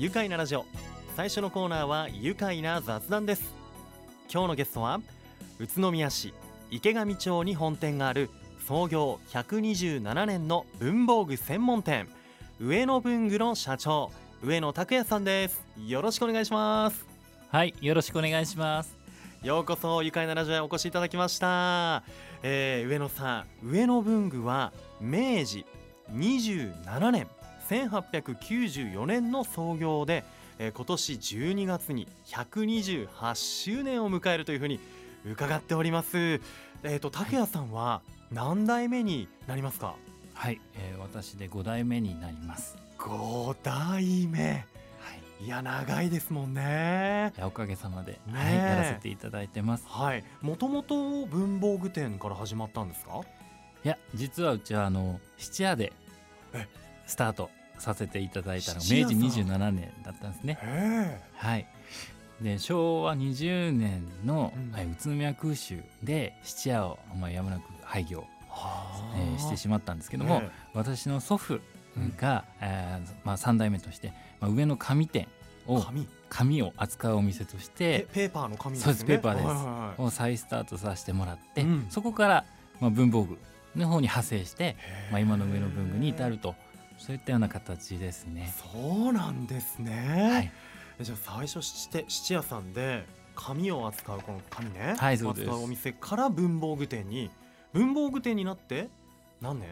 愉快なラジオ。最初のコーナーは愉快な雑談です。今日のゲストは宇都宮市池上町に本店がある創業127年の文房具専門店。上野文具の社長上野拓也さんです。よろしくお願いします。はいよろしくお願いします。ようこそ愉快なラジオへお越しいただきました、えー上野さん上野文具は明治27年1894年の創業で、えー今年12月に128周年を迎えるというふうに伺っております。えっ、と拓也さんは何代目になりますか？はい、えー私で5代目になります。5代目。はい。いや長いですもんね。おかげさまで、ねはい、えやらせていただいてます。はい。もともと文房具店から始まったんですか？いや実はうちはあの質屋でえ？スタートさせていただいたのが明治さん27年だったんですね。へはい。で昭和20年の、うん。はい宇都宮空襲で質屋を、まあ、やむなく廃業、えーしてしまったんですけども、私の祖父が、えーまあ、3代目として、まあ、上の紙店を紙紙を扱うお店としえてペーパーの紙ですね。そうですペーパーです。はいを再スタートさせてもらって、うん。そこから、まあ、文房具の方に派生して、まあ、今の上の文具に至るとそういったような形ですね。そうなんですはねい、、じゃあ最初質質屋さんで紙を扱うこの紙ね、はいそうです。扱うお店から文房具店に文房具店になって何年？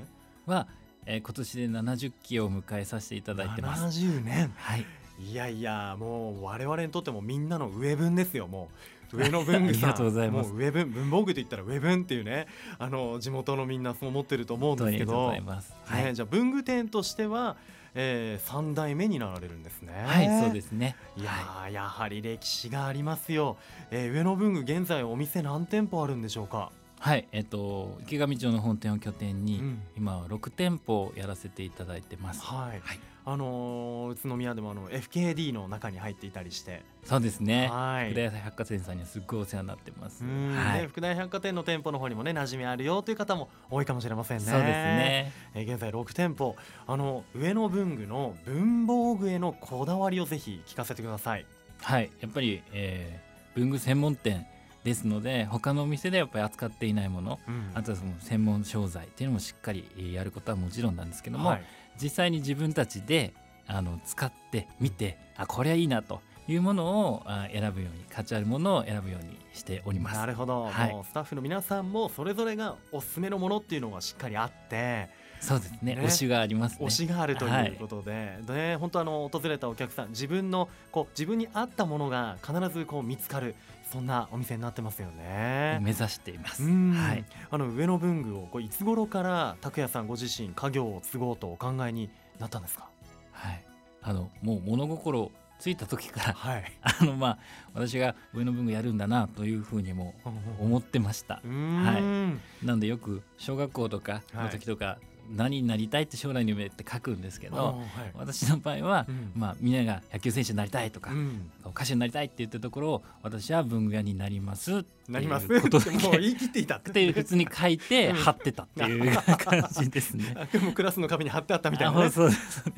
は、えー今年で70期を迎えさせていただいてます。70年。はい、いやいやもう我々にとってもみんなの上文ですよもう上野文具さん。ありがとうございます。もう上文文房具と言ったら上文っていうねあの地元のみんなそう思ってると思うんですけど。はい、ね、じゃあ文具店としては、えー、3代目になられるんですね。はい、そうですね。いやー、はやはり歴史がありますよ、えー、上野文具現在お店何店舗あるんでしょうか、はい、えっ、と池上町の本店を拠点に、うん。今は6店舗やらせていただいてます。はい。はい、あのー宇都宮でもあの FKD の中に入っていたりして、そうですね。はい福田屋百貨店さんにはすっごいお世話になってます。うんはいで、福大百貨店の店舗の方にもね馴染みあるよという方も多いかもしれませんね。そうですね。えー現在6店舗あの上野文具の文房具へのこだわりをぜひ聞かせてください。はい、やっぱり、えー文具専門店ですので他のお店でやっぱり扱っていないものうんあとはその専門商材っていうのもしっかりえーやることはもちろんなんですけども、はい実際に自分たちであの使って見てあこれはいいなというものをあ選ぶように価値あるものを選ぶようにしております。なるほど、はい。もうスタッフの皆さんもそれぞれがおすすめのものっていうのがしっかりあって。そうですね。ね。推しがありますね。推しがあるとはい。いうことで、で本当あの訪れたお客さん自分のこう自分に合ったものが必ずこう見つかるそんなお店になってますよね。目指しています。うんはい、あの上野文具をこういつ頃から拓也さんご自身家業を継ごうとお考えになったんですか？はい、あのもう物心ついた時からはい。あのまあ私が上の文具やるんだなというふうにも思ってました。うーんなのでよく小学校とかの時とか、何になりたいって将来の夢って書くんですけど、はい私の場合は、うんまあみんなが野球選手になりたいとか、うん歌手になりたいって言ったところを私は文具屋になりますってなります。いうこと もう言い切っていたって。いう普通に書いてうん貼ってたっていう 感じですね。もクラスの壁に貼ってあったみたいなね。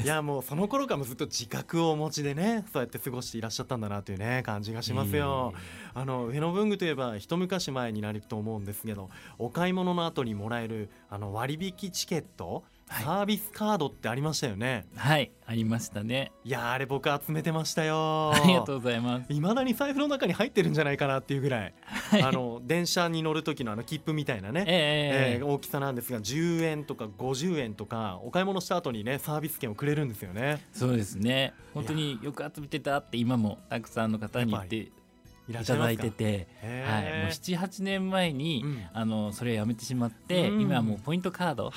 いやもうその頃からもずっと自覚をお持ちでねそうやって過ごしていらっしゃったんだなというね感じがしますよ。あの上野文具といえば一昔前になると思うんですけどお買い物の後にもらえるあの割引チケット、はいサービスカードってありましたよね。はいありましたね。いやーあれ僕集めてましたよ。ありがとうございます。いまだに財布の中に入ってるんじゃないかなっていうぐらい、あの電車に乗る時のあの切符みたいなね、えええー大きさなんですが10円とか50円とかお買い物した後にねサービス券をくれるんですよねそうですね本当によく集めてたって今もたくさんの方に言っていただいてて、はい、もう78年前に、うん。あのそれをやめてしまって、うん。今はもうポイントカード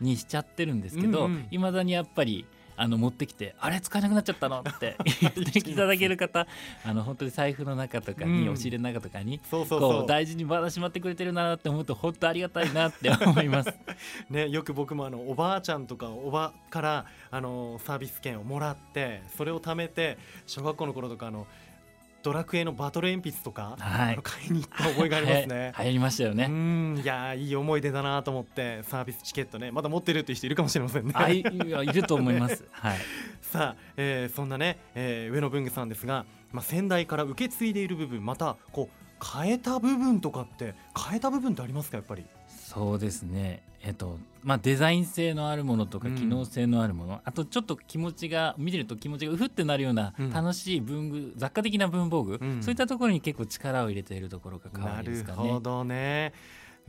にしちゃってるんですけどうんうん。いま、未だにやっぱりあの持ってきてあれ使えなくなっちゃったの？って 言っていただける方あの本当に財布の中とかに、うん。押し入れの中とかにそうそうこう大事にまだしまってくれてるなって思うと本当ありがたいなって思います。ね、よく僕もあのおばあちゃんとかおばからあのサービス券をもらってそれを貯めて小学校の頃とかあのドラクエのバトル鉛筆とか、はい買いに行った覚えがありますね。流行りましたようね。んいやーいい思い出だなと思ってサービスチケットねまだ持ってるっていう人いるかもしれませんね。あいいると思います。はい。さあ、えー、そんなね、えー、上野文具さんですが、まあ、先代から受け継いでいる部分またこう変えた部分とかって変えた部分ってありますかやっぱり？そうですね。えっとまあ、デザイン性のあるものとか機能性のあるもの、うん、あとちょっと気持ちが見てると気持ちがうふってなるような楽しい文具、うん、雑貨的な文房具、うん、そういったところに結構力を入れているところが可愛いですかね。なるほどね。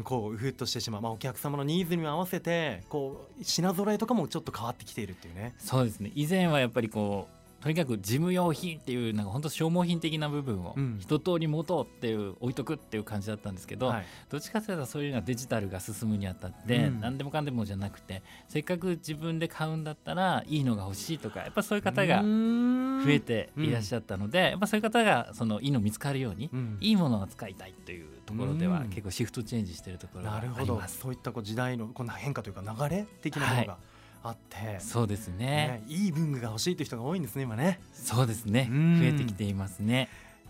こううふっとしてしまう、まあ、お客様のニーズに合わせてこう品揃えとかもちょっと変わってきているっていうね。そうですね。以前はやっぱりこうとにかく事務用品っていうなんか本当消耗品的な部分を一通り持とうっていう置いとくっていう感じだったんですけど、はい、どっちかというとそういうのはデジタルが進むにあたって、うん、何でもかんでもじゃなくてせっかく自分で買うんだったらいいのが欲しいとかやっぱそういう方が増えていらっしゃったので、やっぱそういう方がそのいいの見つかるように、うん、いいものを使いたいというところでは結構シフトチェンジしているところがあります。なるほど。そういったこう時代のこんな変化というか流れ的なものが、はいあって。そうですね、ね、いい文具が欲しいという人が多いんですね今ね。そうですね。増えてきていますね。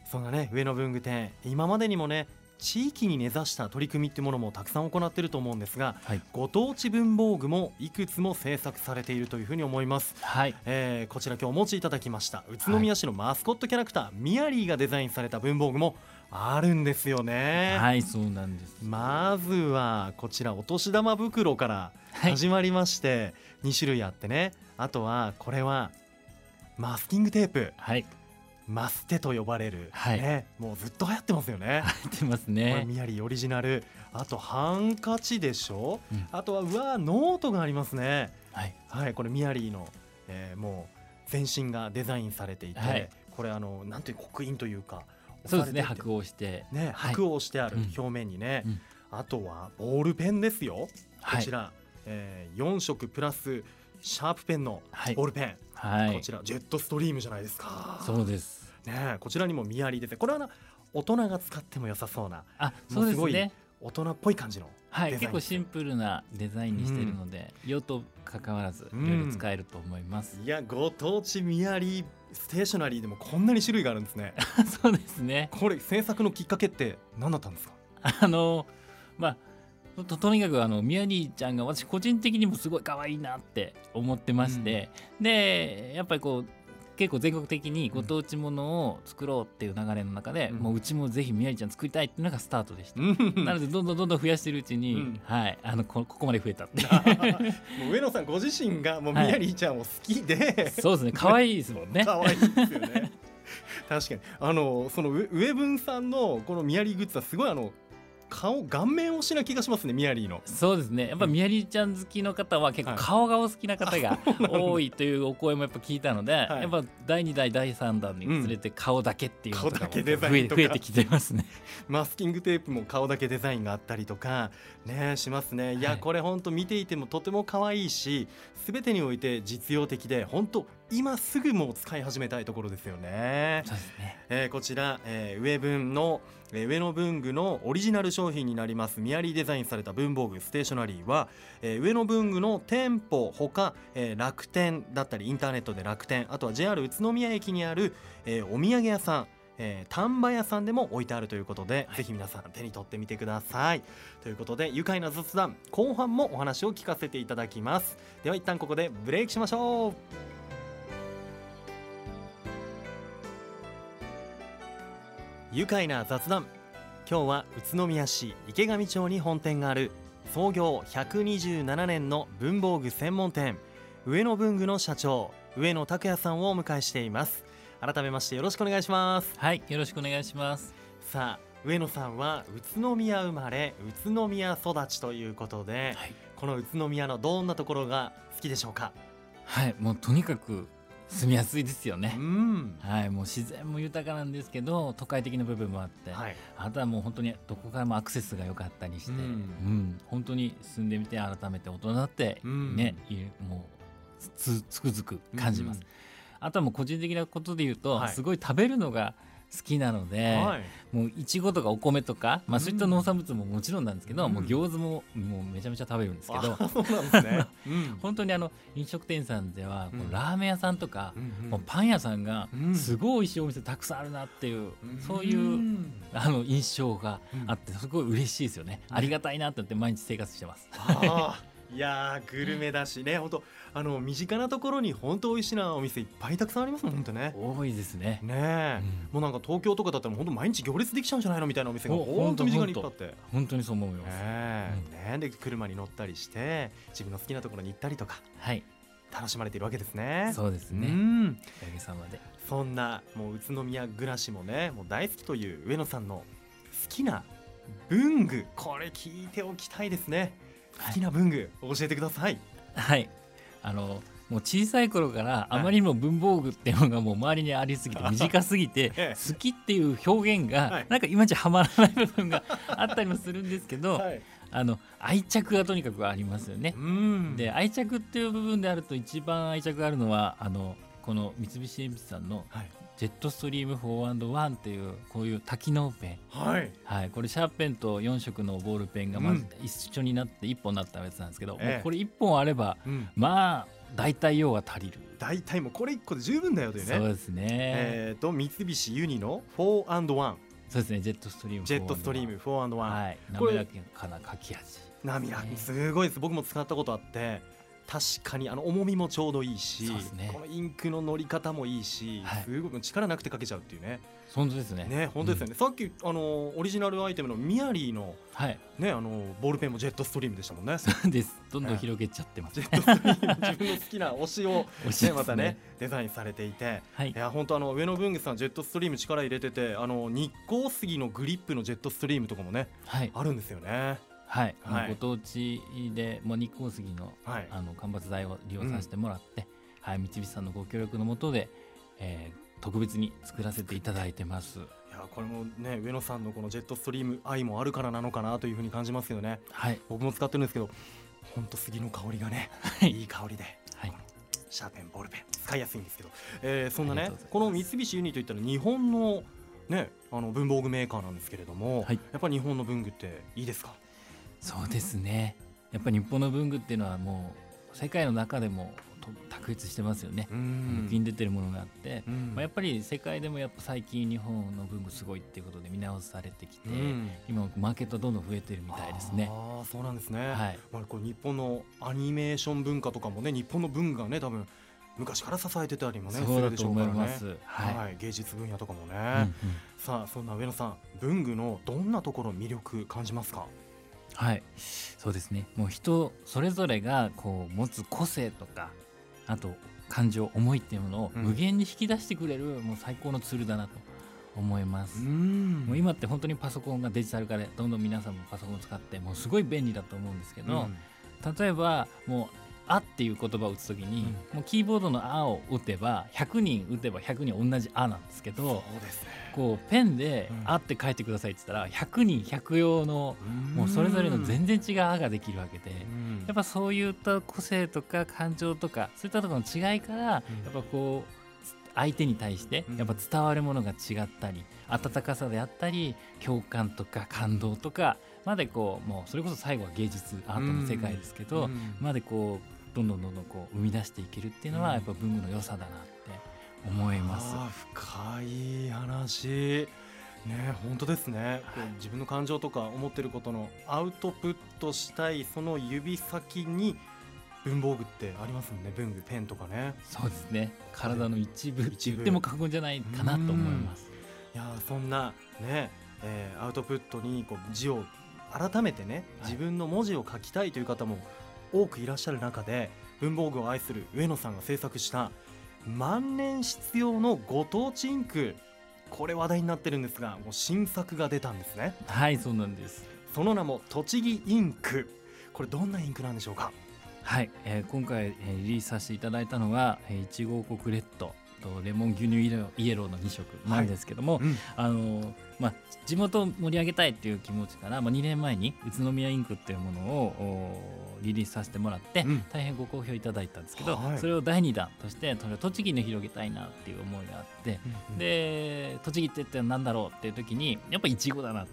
そんなね上野文具店。今までにもね地域に根ざした取り組みっていうものもたくさん行っていると思うんですが、はい、ご当地文房具もいくつも制作されているというふうに思います、はい。えー、こちら今日お持ちいただきました。宇都宮市のマスコットキャラクター、はい、ミヤリーがデザインされた文房具もあるんですよね。はいそうなんです。まずはこちらお年玉袋から始まりまして、2種類あってね。あとはこれはマスキングテープ、はい、マステと呼ばれる、はい、ね、もうずっと流行ってますよね。流行ってますね。ミヤリーオリジナル、あとハンカチでしょ？うん、あとはうわノートがありますね。はい、はい、これミヤリーの、えー、もう全身がデザインされていて、はい、これあのなんていう刻印というか、そうですね白押して。ね白押してある表面にね、うん、あとはボールペンですよ。こちら。えー、4色プラスシャープペンのボールペン、はい、こちらジェットストリームじゃないですか。そうです。ねこちらにもミヤリ出てこれはな大人が使っても良さそうなあそうですね。大人っぽい感じのはい結構シンプルなデザインにしてるので、うん、用途関わらずいろいろ使えると思います、うん、いやご当地ミヤリステーショナリーでもこんなに種類があるんですね。そうですね。これ制作のきっかけって何だったんですか？あのまあととにかくあの宮城ちゃんが私個人的にもすごい可愛いなって思ってまして、うん、でやっぱりこう結構全国的にご当地ものを作ろうっていう流れの中で、うん、もううちもぜひ宮城ちゃん作りたいっていうのがスタートでした、うん、なのでどんどんどんどん増やしてるうちに、うん、はいあのこここまで増えたってもう上野さんご自身がもう宮城ちゃんを好きで、はい、そうですね可愛いですもんね。可愛いですよね。確かに。あのその上文さんのこの宮城グッズはすごいあの顔顔面推しな気がしますねミヤリーのそうですねやっぱミヤリーちゃん好きの方は結構顔がお好きな方が多いというお声もやっぱ聞いたので、はい、やっぱ第2代第3弾につれて顔だけっていうのが増え増えてきてますねマスキングテープも顔だけデザインがあったりとかねしますねいや、はい、これ本当見ていてもとても可愛いし全てにおいて実用的で本当今すぐもう使い始めたいところですよね。そうですね。えー、こちら、えー、上文の、えー、上野文具のオリジナル商品になります。ミヤリーデザインされた文房具ステーショナリーは、えー、上野文具の店舗ほか、えー、楽天だったりインターネットで楽天あとは JR 宇都宮駅にある、えー、お土産屋さんえー、丹波屋さんでも置いてあるということで、はい、ぜひ皆さん手に取ってみてください。ということで愉快な雑談後半もお話を聞かせていただきます。では一旦ここでブレイクしましょう愉快な雑談。今日は宇都宮市池上町に本店がある。創業127年の文房具専門店。上野文具の社長。上野拓也さんをお迎えしています。改めましてよろしくお願いします。はいよろしくお願いします。さあ上野さんは宇都宮生まれ宇都宮育ちということで、はい、この宇都宮のどんなところが好きでしょうか？はいもうとにかく住みやすいですよね、うん、はい、もう自然も豊かなんですけど都会的な部分もあって、はい、あとはもう本当にどこからもアクセスが良かったりして、うん、うん、本当に住んでみて改めて大人だってね、うん、もうつつくづく感じます、あとはもう個人的なことで言うと、はい、すごい食べるのが好きなので、はい、もういちごとかお米とか、まあ、そういった農産物ももちろんなんですけど、うん、もう餃子ももうめちゃめちゃ食べるんですけど、ね、本当にあの飲食店さんでは、うん、ラーメン屋さんとか、うんもうパン屋さんがすごい美味しいお店たくさんあるなっていう、そういうあの印象があってすごい嬉しいですよね、ありがたいなってって毎日生活してます。いやーグルメだしね。本当あの身近なところに本当美味しいなお店いっぱいたくさんありますもん本当ね多いですね。ねえ、うん。もうなんか東京とかだったら本当毎日行列できちゃうんじゃないのみたいな。お店がお本当身近にいっぱいあって。本当にそう思います、ねえ。ねえ。で車に乗ったりして自分の好きなところに行ったりとかはい。楽しまれているわけですね。そうですね。うん。おさまで。そんなもう宇都宮暮らしもねもう大好きという上野さんの好きな文具これ聞いておきたいですね好きな文具教えてください。はい。あのもう小さい頃からあまりにも文房具っていうのがもう周りにありすぎて 短すぎてええ。好きっていう表現はい。がなんかいまいちはまらない部分があったりもするんですけどはい。あの愛着がとにかくありますよね。う。ん。で愛着っていう部分であると一番愛着があるのはあのこの三菱鉛筆さんのはいジェットストリーム 4&1 っていうこういう多機能ペン。はい。はい、これシャーペンと4色のボールペンがまずうん。一緒になって1本になったやつなんですけど、うこれ1本あればうん。まあ大体用は足りる、大体もうこれ一個で十分だよというね。そうですね、えーと三菱ユニの 4&1 そうですね。ジェットストリームジェットストリーム 4&1、はい。滑らかな書き味。すごいです。僕も使ったことあって確かにあの重みもちょうどいいし、ね。このインクの乗り方もいいし、はい。すごい力なくて書けちゃうっていうね。本当ですね。ね本当ですよね、さっきあのオリジナルアイテムのミヤリーのはい。ねあのボールペンもジェットストリームでしたもんね。そうです。どんどん広げちゃってます、ジェットストリーム自分の好きな推しを、惜しまたねデザインされていて。はい。いや本当あの上野文具さんジェットストリーム力入れててあの日光杉のグリップのジェットストリームとかもねはい。あるんですよねはい、はい。ご当地でもう日光杉のはい。あの間伐材を利用させてもらって、はい。三菱さんのご協力のもとで、えー特別に作らせていただいてます。いやこれもね上野さんのこのジェットストリーム愛もあるからなのかなというふうに感じますよね。はい。僕も使ってるんですけど本当杉の香りがね、はい。いい香りで、はい。シャーペンボールペン。使いやすいんですけど、えーそんなねこの三菱ユニといったら日本のねあの文房具メーカーなんですけれども、はい。やっぱり日本の文具っていいですか？そうですね。やっぱり日本の文具っていうのはもう世界の中でもと卓越してますよね、ん。抜きに出てるものがあって、うん。まあ、やっぱり世界でもやっぱ最近日本の文具すごいっていうことで見直されてきて、うん。今マーケットどんどん増えてるみたいですね。ああそうなんですね、はい、まあ、これ日本のアニメーション文化とかもね日本の文具がね多分昔から支えてたりもねそうだと思います。はい、はい、芸術分野とかもね、うんうん。さあそんな上野さん文具のどんなところ魅力感じますか？はい、そうですね。もう人それぞれがこう持つ個性とか、あと感情、思いっていうものをうん無限に引き出してくれる、もう最高のツールだなと思います。んもう今って本当にパソコンがデジタル化でどんどん皆さんもパソコンを使ってもうすごい便利だと思うんですけど、例えばもう「あ」っていう言葉を打つときに、もうキーボードの「あ」を打てば100人打てば100人同じ「あ」なんですけどそうですね。こうペンでうん「あ」って書いてくださいって言ったら100人100用のもうそれぞれの全然違う「あ」ができるわけで。やっぱそういった個性とか感情とかそういったところの違いから、やっぱこう相手に対してうん。やっぱ伝わるものが違ったり、温かさであったり共感とか感動とかまでこうもうそれこそ最後は芸術アートの世界ですけど、うん。までこうどんどんどんどんこう生み出していけるっていうのはうん。やっぱ文具の良さだなって思います。深い話。ね本当ですね、はい。自分の感情とか思ってることのアウトプットしたいその指先に文房具ってありますもんね。文具ペンとかね。そうですね。体の一部一部。言っても過言じゃないかなと思います。いやーそんなね、えーアウトプットにこう字を改めてねはい。自分の文字を書きたいという方も多くいらっしゃる中で文房具を愛する上野さんが制作した万年筆用のご当地インク。これ話題になってるんですがもう新作が出たんですね。はいそうなんです。その名も栃木インク。これどんなインクなんでしょうか？はい、えー今回、えーリリースさせていただいたのは、えー、いちご王国レッドとレモン牛乳イエローの2色なんですけども、うん。あのーまあ、地元を盛り上げたいっていう気持ちから、まあ、2年前に宇都宮インクっていうものをリリースさせてもらって、うん。大変ご好評いただいたんですけど、はい。それを第2弾として栃木に広げたいなっていう思いがあって、で栃木って言ったら何だろうっていう時にやっぱいちごだなと。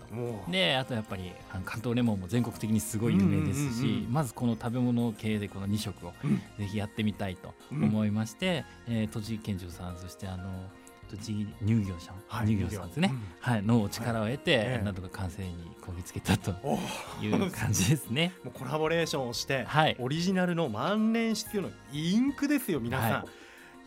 であとやっぱり関東レモンも全国的にすごい有名ですし、うんうんうんうん。まずこの食べ物系でこの2色をうん。ぜひやってみたいと思いまして、えー栃木県庁さんそしてあの栃木乳業者、はい乳業さんですね、うん。はい、のお力を得て、ええ。なんとか完成にこぎつけたとおいう感じですね。もうコラボレーションをして、はい。オリジナルの万年筆用のインクですよ皆さん、、は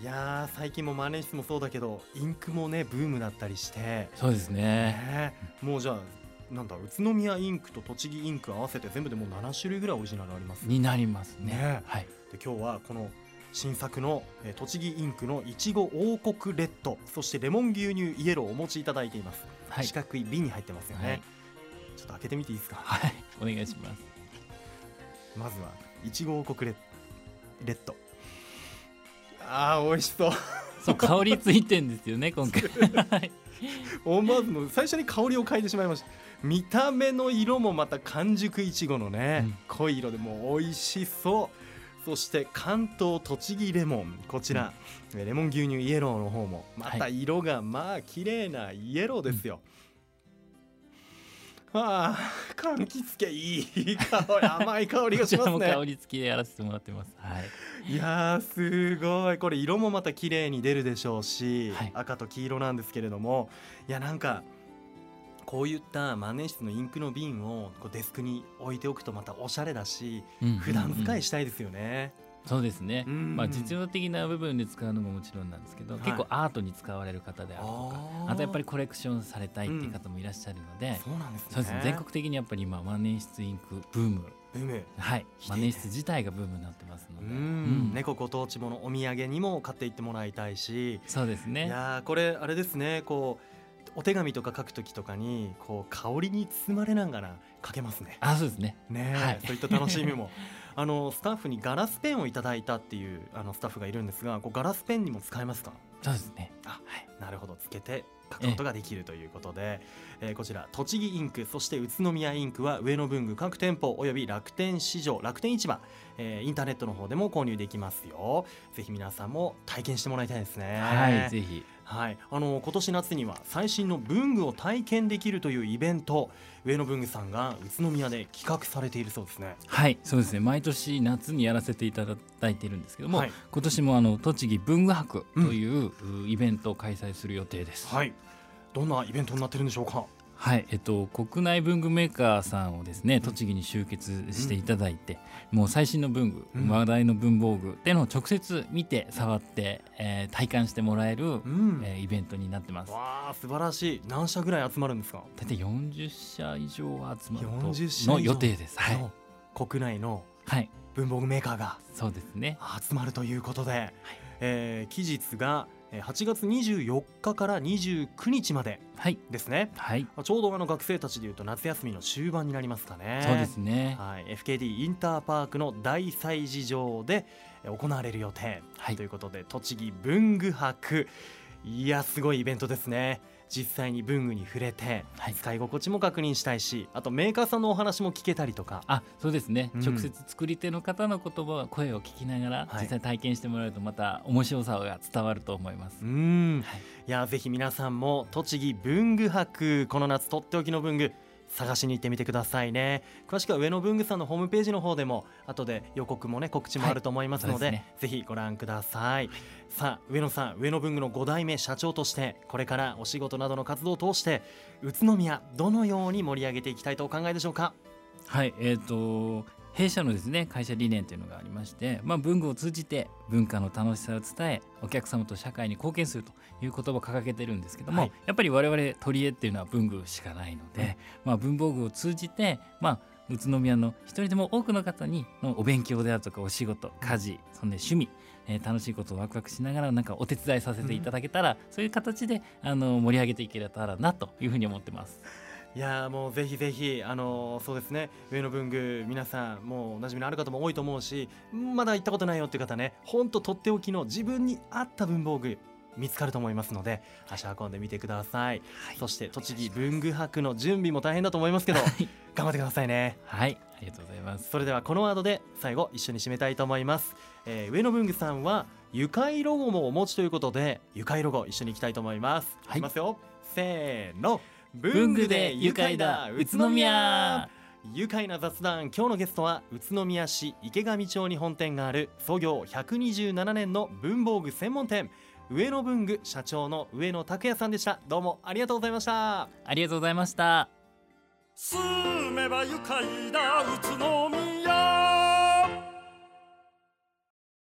い。やー最近も万年筆もそうだけどインクもねブームだったりして、そうですね。ね、もうじゃあなんだ宇都宮インクと栃木インク合わせて全部でもう7種類ぐらいオリジナルあります。になりますね。ね。はい。で今日はこの新作の、えー栃木インクのいちご王国レッドそしてレモン牛乳イエローをお持ちいただいています、はい。四。角い瓶に入ってますよね、はい。ちょっと開けてみていいですか？はい。お願いします。まずはいちご王国レッレッド。あー美味しそう。そう香りついてんですよね今回。はい。思わずもう最初に香りを嗅いでしまいました。見た目の色もまた完熟いちごのね、うん。濃い色でもう美味しそうそして関東栃木レモンこちら、えレモン牛乳イエローの方もまた色がまあ綺麗なイエローですよ、ああ柑橘系いい香り甘い香りがしますね。香り付きでやらせてもらってます。はい。いやーすごい。これ色もまた綺麗に出るでしょうし、はい。赤と黄色なんですけれどもいやなんかこういった万年筆のインクの瓶をこうデスクに置いておくとまたおしゃれだしうん普段使いししたいですよね。そうですね。うんまあ実用的な部分で使うのももちろんなんですけど、はい。結構アートに使われる方であるとか、あとやっぱりコレクションされたいっていう方もいらっしゃるので、そうなんですね。そうですね。全国的にやっぱり今万年筆インクブーム、ブーム。はい。万年筆自体がブームになってますのうで、ん。猫ご当地ものお土産にも買っていってもらいたいし、いそうですね。やーこれあれですね。こうお手紙とか書くときとかにこう香りに包まれながら書けますね。あ、そうですね。ねえ、はいそういった楽しみも あのスタッフにガラスペンをいただいたっていうあのスタッフがいるんですがこうガラスペンにも使えますか？そうですね。あなるほどつけて書くことができるということで、えーこちら栃木インクそして宇都宮インクは上野文具各店舗および楽天市場楽天市場、えーインターネットの方でも購入できますよぜひ皆さんも体験してもらいたいですねはい、ぜひ。はい、あの今年夏には最新の文具を体験できるというイベント上野文具さんが宇都宮で企画されているそうですね。はい、そうですね。毎年夏にやらせていただいているんですけども、はい今年もあの栃木文具博という、うイベントを開催する予定です。はい、どんなイベントになってるんでしょうか？はい、えっと国内文具メーカーさんをですね栃木に集結していただいて、もう最新の文具、うん話題の文房具っていうのを直接見て触って、えー体感してもらえる、うんえーイベントになってます。わあ素晴らしい。何社ぐらい集まるんですか？大体40社以上集まる40社との予定です。はい、の国内のはい、文房具メーカーがそうですね。集まるということで、えー期日がえー8月24日から29日まではい、ですね。はい、まあちょうどあの学生たちでいうと夏休みの終盤になりますかね。そうですね。はい、FKD インターパークの大催事場でえー行われる予定、はい。ということで栃木文具博。いやすごいイベントですね実際に文具に触れて、はい。使い心地も確認したいしあとメーカーさんのお話も聞けたりとか。あそうですね、うん。直接作り手の方の言葉声を聞きながら、はい。実際体験してもらうとまた面白さが伝わると思います。う、ん。はい。いやぜひ皆さんも栃木文具博この夏とっておきの文具探しに行ってみてくださいね。詳しくは上野文具さんのホームページの方でも後で予告もね告知もあると思いますので,、はいですね。ぜひご覧ください、さあ上野さん上野文具の5代目社長としてこれからお仕事などの活動を通して宇都宮どのように盛り上げていきたいとお考えでしょうか？はいえー、と弊社のですね会社理念というのがありまして、まあ、文具を通じて文化の楽しさを伝えお客様と社会に貢献するという言葉を掲げてるんですけども、はい。やっぱり我々取り柄っていうのは文具しかないので、まあ、文房具を通じて、まあ、宇都宮の一人でも多くの方にのお勉強であるとかお仕事家事そんで趣味、えー楽しいことをワクワクしながらなんかお手伝いさせていただけたら、そういう形であの盛り上げていけたらなというふうに思ってます。いやーもうぜひぜひあのーそうですね。上野文具皆さんもうおなじみのある方も多いと思うしまだ行ったことないよっていう方ねほんととっておきの自分に合った文房具見つかると思いますので足運んでみてください、そして栃木文具博の準備も大変だと思いますけど頑張ってくださいね。はい、ありがとうございます。それではこのワードで最後一緒に締めたいと思います、えー上野文具さんは愉快ロゴもお持ちということで愉快ロゴ一緒に行きたいと思います、はい。いきますよ。せーの文具で愉快だ宇都宮。愉快な雑談。今日のゲストは宇都宮市池上町に本店がある創業127年の文房具専門店上野文具社長の上野拓也さんでした。どうもありがとうございました。ありがとうございました。住めば愉快な宇都宮